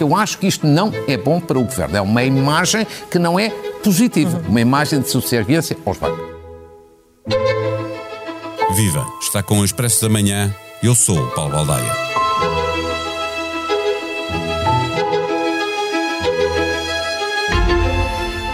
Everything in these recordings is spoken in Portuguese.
Eu acho que isto não é bom para o governo. É uma imagem que não é positiva, uma imagem de subserviência aos bancos. Viva! Está com o Expresso da Manhã. Eu sou o Paulo Baldaia.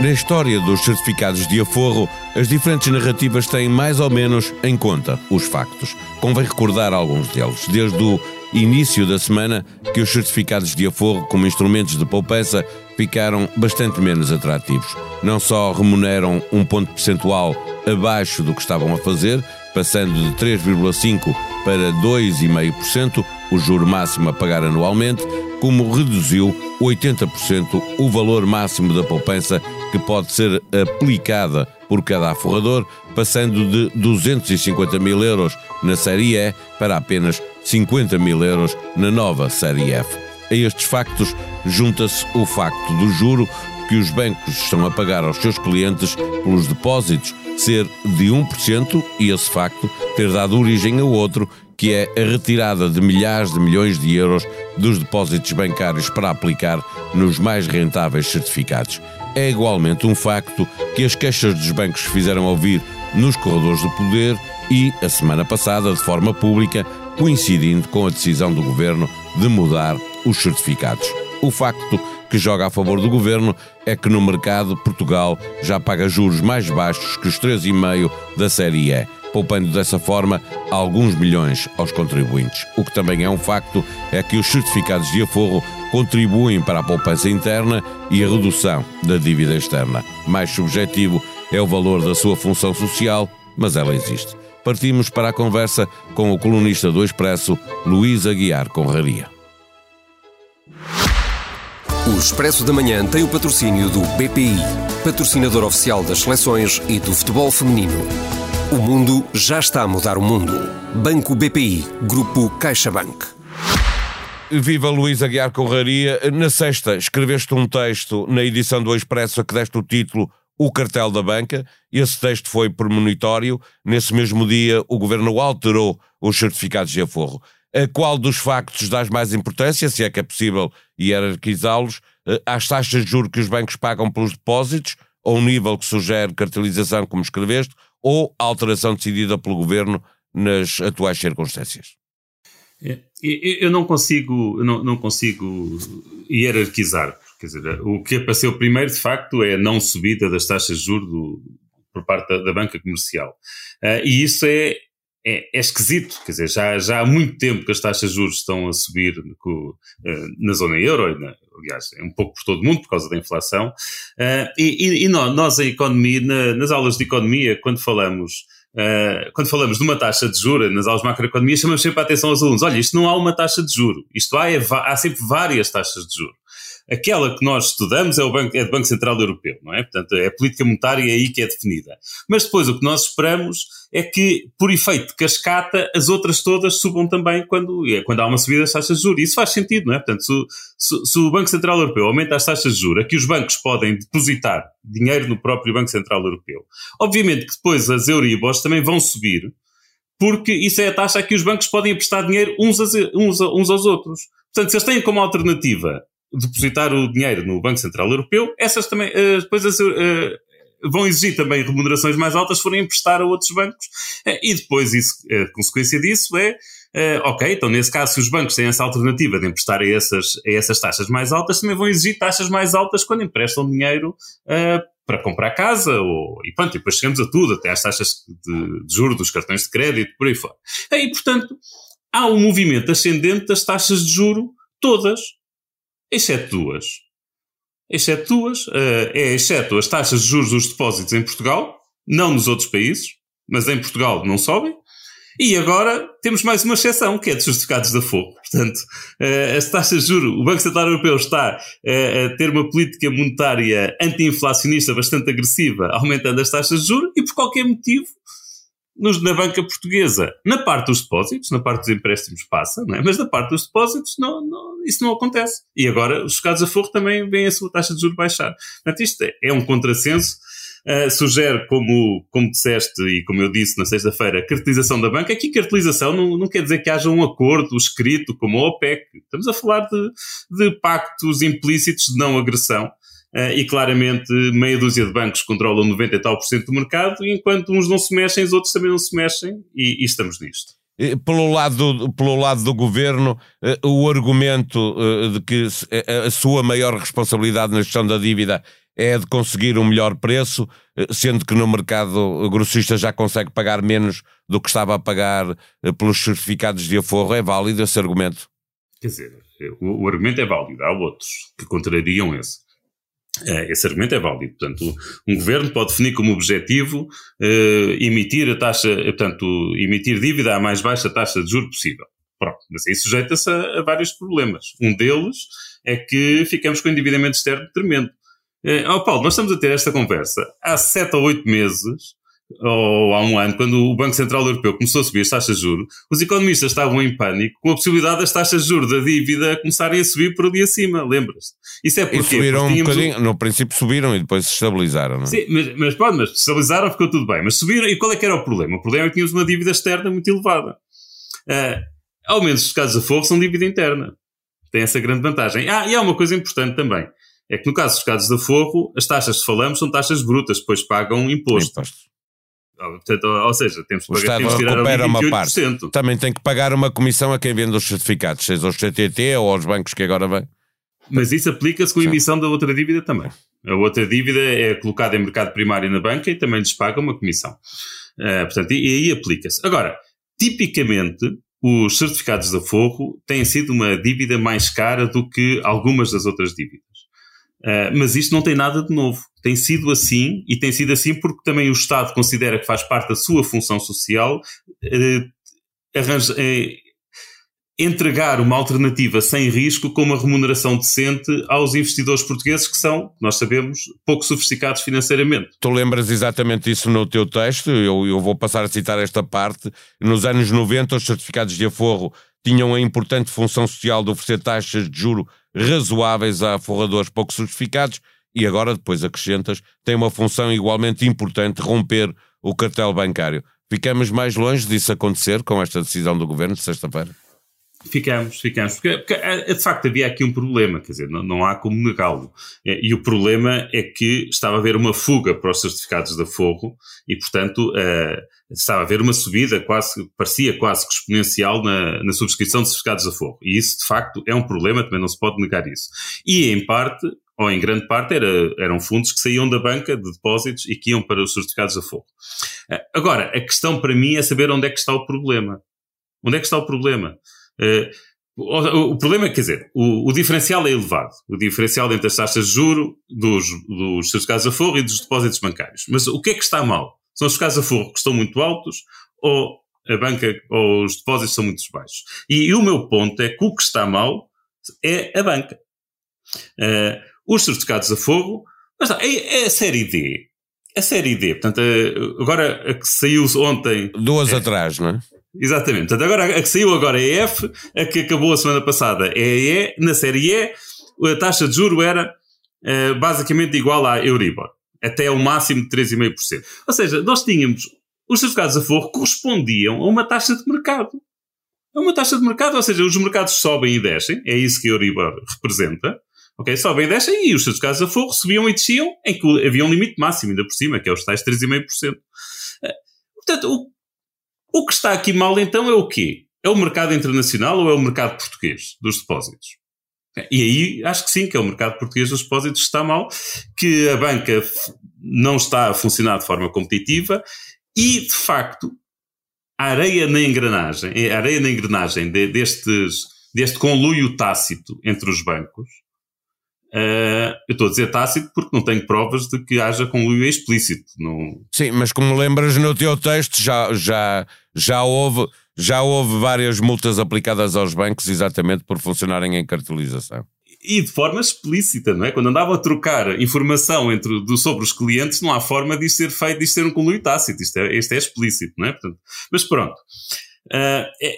Na história dos certificados de aforro, as diferentes narrativas têm mais ou menos em conta os factos. Convém recordar alguns deles, desde o início da semana que os certificados de aforro como instrumentos de poupança ficaram bastante menos atrativos. Não só remuneram um ponto percentual abaixo do que estavam a fazer, passando de 3,5% para 2,5%, o juro máximo a pagar anualmente, como reduziu 80% o valor máximo da poupança que pode ser aplicada por cada aforrador, passando de 250 mil euros na Série E para apenas 50 mil euros na nova Série F. A estes factos junta-se o facto do juro que os bancos estão a pagar aos seus clientes pelos depósitos ser de 1% e esse facto ter dado origem a outro que é a retirada de milhares de milhões de euros dos depósitos bancários para aplicar nos mais rentáveis certificados. É igualmente um facto que as queixas dos bancos fizeram ouvir nos corredores do poder e, a semana passada, de forma pública, coincidindo com a decisão do governo de mudar os certificados. O facto que joga a favor do governo é que no mercado Portugal já paga juros mais baixos que os 3,5 da série E poupando dessa forma alguns milhões aos contribuintes. O que também é um facto é que os certificados de aforro contribuem para a poupança interna e a redução da dívida externa. Mais subjetivo é o valor da sua função social, mas ela existe. Partimos para a conversa com o colunista do Expresso, Luís Aguiar Conraria. O Expresso da Manhã tem o patrocínio do BPI, patrocinador oficial das seleções e do futebol feminino. O mundo já está a mudar o mundo. Banco BPI, Grupo CaixaBank. Viva Luís Aguiar Corraria. Na sexta, escreveste um texto na edição do Expresso a que deste o título O Cartel da Banca. Esse texto foi premonitório. Nesse mesmo dia, o governo alterou os certificados de aforro. A qual dos factos dás mais importância, se é que é possível hierarquizá-los, eh, às taxas de juros que os bancos pagam pelos depósitos, ou o nível que sugere cartelização, como escreveste, ou a alteração decidida pelo governo nas atuais circunstâncias? É, eu não consigo, não, não consigo hierarquizar. Quer dizer, o que apareceu primeiro, de facto, é a não subida das taxas de juros do, por parte da, da banca comercial. Uh, e isso é, é, é, esquisito, quer dizer, já, já há muito tempo que as taxas de juros estão a subir uh, na zona euro, na, aliás, é um pouco por todo o mundo por causa da inflação. Uh, e, e, nós, nós, a economia, na, nas aulas de economia, quando falamos. Uh, quando falamos de uma taxa de juros nas aulas de macroeconomia, chamamos sempre a atenção aos alunos. Olha, isto não há uma taxa de juro. Isto há, é, há sempre várias taxas de juro. Aquela que nós estudamos é o Banco, é do Banco Central Europeu, não é? Portanto, é a política monetária aí que é definida. Mas depois o que nós esperamos é que, por efeito de cascata, as outras todas subam também quando, é, quando há uma subida das taxas de juros. Isso faz sentido, não é? Portanto, se, se, se o Banco Central Europeu aumenta as taxas de juros, aqui os bancos podem depositar dinheiro no próprio Banco Central Europeu. Obviamente que depois as Euribors também vão subir, porque isso é a taxa a que os bancos podem emprestar dinheiro uns, a, uns, a, uns aos outros. Portanto, se eles têm como alternativa depositar o dinheiro no Banco Central Europeu, essas também, uh, depois as, uh, vão exigir também remunerações mais altas se forem emprestar a outros bancos. Uh, e depois, isso, a consequência disso é, ok, então nesse caso, se os bancos têm essa alternativa de emprestar a essas, a essas taxas mais altas, também vão exigir taxas mais altas quando emprestam dinheiro para comprar casa, ou, e pronto, e depois chegamos a tudo, até às taxas de, de juros dos cartões de crédito, por aí fora. E, portanto, há um movimento ascendente das taxas de juro todas exceto duas. Exceto duas, uh, é exceto as taxas de juros dos depósitos em Portugal, não nos outros países, mas em Portugal não sobem. E agora temos mais uma exceção, que é dos certificados da fogo. Portanto, uh, as taxas de juros, o Banco Central Europeu está uh, a ter uma política monetária anti-inflacionista bastante agressiva, aumentando as taxas de juros, e por qualquer motivo nos, na banca portuguesa, na parte dos depósitos, na parte dos empréstimos passa, é? mas na parte dos depósitos não, não, isso não acontece. E agora os chocados a forro também vêm a sua taxa de juros baixar. Portanto, isto é, é um contrassenso uh, sugere, como, como disseste e como eu disse na sexta-feira, cartelização da banca. Aqui, cartelização não, não quer dizer que haja um acordo escrito como a OPEC. Estamos a falar de, de pactos implícitos de não agressão. Uh, e claramente meia dúzia de bancos controlam 90 e tal por cento do mercado, e enquanto uns não se mexem, os outros também não se mexem, e, e estamos nisto. Pelo lado, do, pelo lado do governo, eh, o argumento eh, de que a sua maior responsabilidade na gestão da dívida é de conseguir um melhor preço, sendo que no mercado grossista já consegue pagar menos do que estava a pagar pelos certificados de aforro. É válido esse argumento? Quer dizer, o, o argumento é válido. Há outros que contrariam esse. É, esse argumento é válido. Portanto, um governo pode definir como objetivo uh, emitir a taxa, eh, portanto, emitir dívida à mais baixa taxa de juros possível. Pronto, mas aí sujeita-se a, a, vários problemas. Um deles é que ficamos com endividamento externo tremendo. Uh, oh Paulo, nós estamos a ter esta conversa há sete ou oito meses ou há um ano, quando o Banco Central Europeu começou a subir as taxas de juros, os economistas estavam em pânico com a possibilidade das taxas de juros da dívida começarem a subir por ali acima, lembras-te? Isso é porque... E subiram porque um bocadinho, no princípio subiram e depois se estabilizaram, não é? Sim, mas, mas pode, mas estabilizaram, ficou tudo bem. Mas subiram, e qual é que era o problema? O problema é que tínhamos uma dívida externa muito elevada. Uh, ao menos os casos de aforro são dívida interna. Tem essa grande vantagem. Ah, e há uma coisa importante também. É que no caso dos casos de aforro, as taxas que falamos são taxas brutas, depois pagam imposto. imposto. Portanto, ou seja, temos que, pagar, temos que tirar recupera uma parte. Também tem que pagar uma comissão a quem vende os certificados, seja aos CTT ou aos bancos que agora vêm. Mas isso aplica-se com a emissão da outra dívida também. A outra dívida é colocada em mercado primário na banca e também lhes paga uma comissão. Uh, portanto, e, e aí aplica-se. Agora, tipicamente, os certificados de aforro têm sido uma dívida mais cara do que algumas das outras dívidas. Uh, mas isto não tem nada de novo. Tem sido assim, e tem sido assim porque também o Estado considera que faz parte da sua função social uh, arranja, uh, entregar uma alternativa sem risco com uma remuneração decente aos investidores portugueses que são, nós sabemos, pouco sofisticados financeiramente. Tu lembras exatamente isso no teu texto, eu, eu vou passar a citar esta parte. Nos anos 90, os certificados de aforro tinham a importante função social de oferecer taxas de juro razoáveis a forradores pouco certificados e agora, depois acrescentas, tem uma função igualmente importante romper o cartel bancário. Ficamos mais longe disso acontecer com esta decisão do governo de sexta-feira? Ficamos, ficamos. Porque, porque, eh, de facto havia aqui um problema, quer dizer, não, não há como negá-lo. Eh, e o problema é que estava a haver uma fuga para os certificados de aforro e, portanto, uh, estava a haver uma subida quase, parecia quase que exponencial na, na subscrição de certificados de aforro. E isso, de facto, é um problema, também não se pode negar isso. E, em parte, ou em grande parte, era, eram fundos que saíam da banca de depósitos e que iam para os certificados de aforro. Uh, agora, a questão para mim é saber onde é que está o problema. Onde é que está o problema? O, o, problema é, quer dizer, o, o, diferencial é elevado. O diferencial entre as taxas de juro dos, dos certificados a forro e dos depósitos bancários. Mas o que é que está mal? São os certificados a forro que estão muito altos ou a banca ou os depósitos são muito baixos? E, e o meu ponto é que o que está mal é a banca. Uh, os certificados a fogo, mas é, é a série D. A série D, portanto, agora a que saiu ontem. Duas é, atrás, não é? Exatamente. Portanto, agora a que saiu agora é F, a que acabou a semana passada é E, na série E, a taxa de juro era uh, basicamente igual à Euribor, até o máximo de 3,5%. Ou seja, nós tínhamos os certificados a forro correspondiam a uma taxa de mercado. A uma taxa de mercado, ou seja, os mercados sobem e descem, é isso que a Euribor representa. Ok, sobem e descem e os certificados a forro subiam e desciam, em que havia um limite máximo ainda por cima, que é os tais 3,5%. Eh, portanto, o o que está aqui mal então é o quê? É o mercado internacional ou é o mercado português dos depósitos? E aí acho que sim, que é o mercado português dos depósitos está mal, que a banca não está a funcionar de forma competitiva e, de facto, a areia na engrenagem, a areia na engrenagem de, destes, deste conluio tácito entre os bancos Uh, eu estou a dizer tácito porque não tenho provas de que haja conluio explícito. Não... Sim, mas como lembras no teu texto, já, já, já, houve, já houve várias multas aplicadas aos bancos exatamente por funcionarem em cartelização. E de forma explícita, não é? Quando andava a trocar informação entre, do, sobre os clientes, não há forma de ser feito, de ser um conluio tácito. Isto é, isto é explícito, não é? Portanto, mas pronto. Uh, é,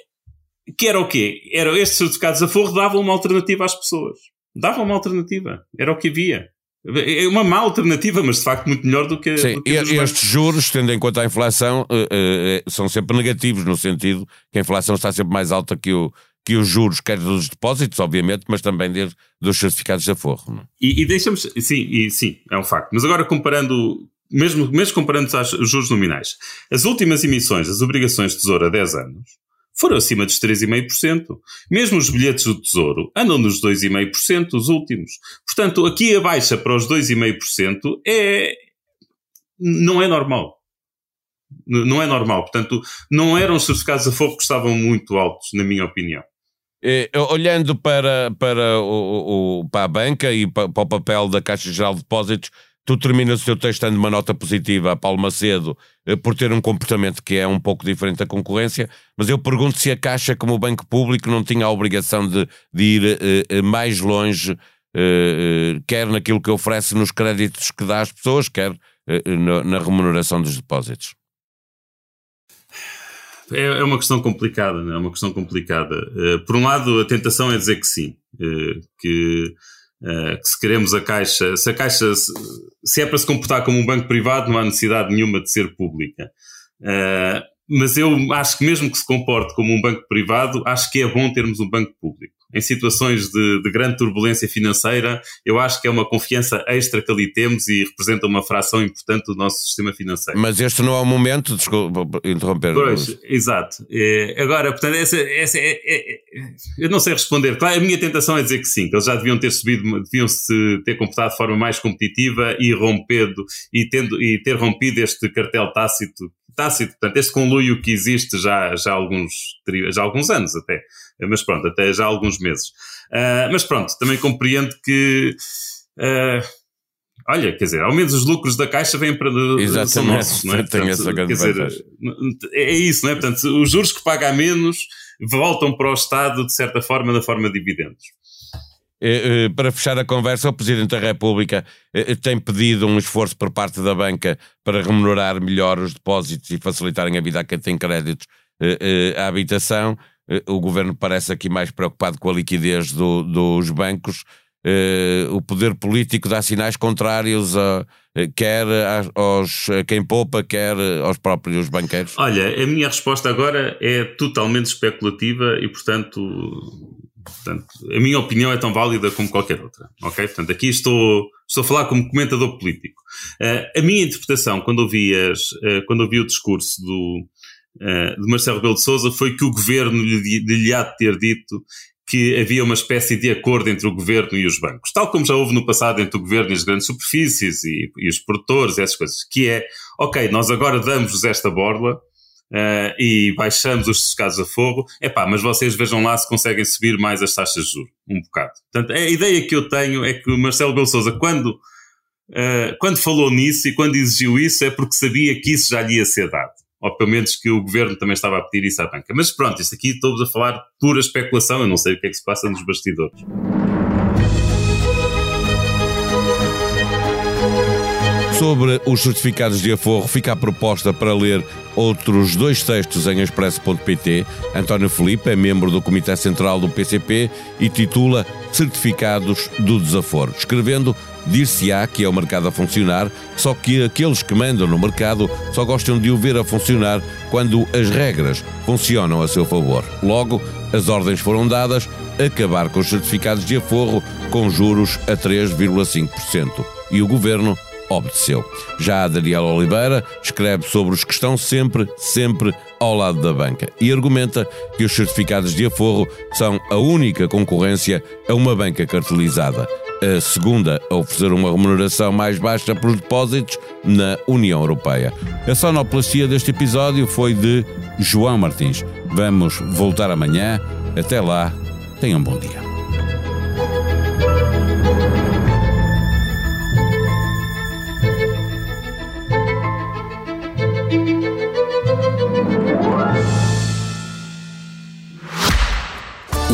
que era o quê? Era, estes certificados a forro davam uma alternativa às pessoas. Dava uma alternativa. Era o que havia. É uma má alternativa, mas de facto muito melhor do que. Sim, do que estes juros, tendo em conta a inflação, uh, uh, são sempre negativos, no sentido que a inflação está sempre mais alta que, o, que os juros, quer dos depósitos, obviamente, mas também de, dos certificados de aforro. Não? É? E, e deixamos. Sim, e, sim, é um facto. Mas agora comparando. Mesmo, mesmo comparando os juros nominais, as últimas emissões das obrigações de tesouro a 10 anos foram acima dos 3,5%. Mesmo os bilhetes do Tesouro andam nos 2,5%, os últimos. Portanto, aqui a baixa para os 2,5% é, não é normal. Não é normal. Portanto, não eram os certificados a fogo que estavam muito altos, na minha opinião. É, olhando para, para, o, o, para a banca e para, para o papel da Caixa Geral de Depósitos, Tu terminas o teu texto dando uma nota positiva a Paulo Macedo eh, por ter um comportamento que é um pouco diferente da concorrência, mas eu pergunto se a Caixa, como banco público, não tinha a obrigação de, de ir uh, mais longe, quer naquilo que oferece nos créditos que dá às pessoas, quer na, na, remuneração dos depósitos. É, é uma questão complicada, não é? é uma questão complicada. por um lado, a tentação é dizer que sim, que Uh, que se queremos a Caixa, se a Caixa, se, se, é para se comportar como um banco privado, não há necessidade nenhuma de ser pública. Uh, mas eu acho que mesmo que se comporte como um banco privado, acho que é bom termos um banco público em situações de, de, grande turbulência financeira, eu acho que é uma confiança extra que ali temos e representa uma fração importante do nosso sistema financeiro. Mas este não é o momento, desculpa interromper. Pois, exato. É, agora, portanto, essa, essa é, é, é, eu não sei responder. Claro, a minha tentação é dizer que sim, que eles já deviam ter subido, deviam se ter comportado de forma mais competitiva e rompido e, tendo, e ter rompido este cartel tácito tácito, portanto, este conluio que existe já, já, há alguns, já há alguns anos até, mas pronto, até já há alguns meses. Uh, mas pronto, também compreendo que. Uh, olha, quer dizer, ao menos os lucros da Caixa vêm para Exatamente, são nossos, não é? Portanto, essa quer dizer, é isso, não é? Portanto, os juros que paga a menos voltam para o Estado, de certa forma, na forma de dividendos. Eh, para fechar a conversa, o Presidente da República tem pedido um esforço por parte da banca para remunerar melhor os depósitos e facilitarem a vida a quem tem créditos à habitação. Eh, o governo parece aqui mais preocupado com a liquidez do, dos bancos. O poder político dá sinais contrários a, eh, quer aos, a quem poupa, quer aos próprios banqueiros? Olha, a minha resposta agora é totalmente especulativa e, portanto, portanto, a minha opinião é tão válida como qualquer outra. Ok? Portanto, aqui estou, estou a falar como comentador político. Uh, a minha interpretação, quando ouvi, as, uh, quando ouvi o discurso do, uh, de Marcelo Rebelo de Sousa foi que o governo lhe, lhe há de ter dito que havia uma espécie de acordo entre o governo e os bancos, tal como já houve no passado entre o governo e as grandes superfícies e, e os produtores, essas coisas, que é, ok, nós agora damos-vos esta borla uh, e baixamos os certificados a fogo, é pá, mas vocês vejam lá se conseguem subir mais as taxas de juros, um bocado. Portanto, a ideia que eu tenho é que o Marcelo Belo Souza, quando, uh, quando falou nisso e quando exigiu isso, é porque sabia que isso já lhe ia ser dado ou pelo menos que o governo também estava a pedir isso à banca. Mas pronto, isto aqui estamos a falar pura especulação, eu não sei o que é que se passa nos bastidores. Sobre os certificados de aforro, fica a proposta para ler outros dois textos em expresso.pt. António Felipe é membro do Comitê Central do PCP e titula Certificados do Desaforo, escrevendo dir-se-á que é o mercado a funcionar, só que aqueles que mandam no mercado só gostam de o ver a funcionar quando as regras funcionam a seu favor. Logo, as ordens foram dadas acabar com os certificados de aforro com juros a 3,5%. E o governo obedeceu. Já a Daniela Oliveira escreve sobre os que estão sempre, sempre ao lado da banca e argumenta que os certificados de aforro são a única concorrência a uma banca cartelizada a segunda a oferecer uma remuneração mais baixa pelos depósitos na União Europeia. A sonoplastia deste episódio foi de João Martins. Vamos voltar amanhã. Até lá, tenham um bom dia.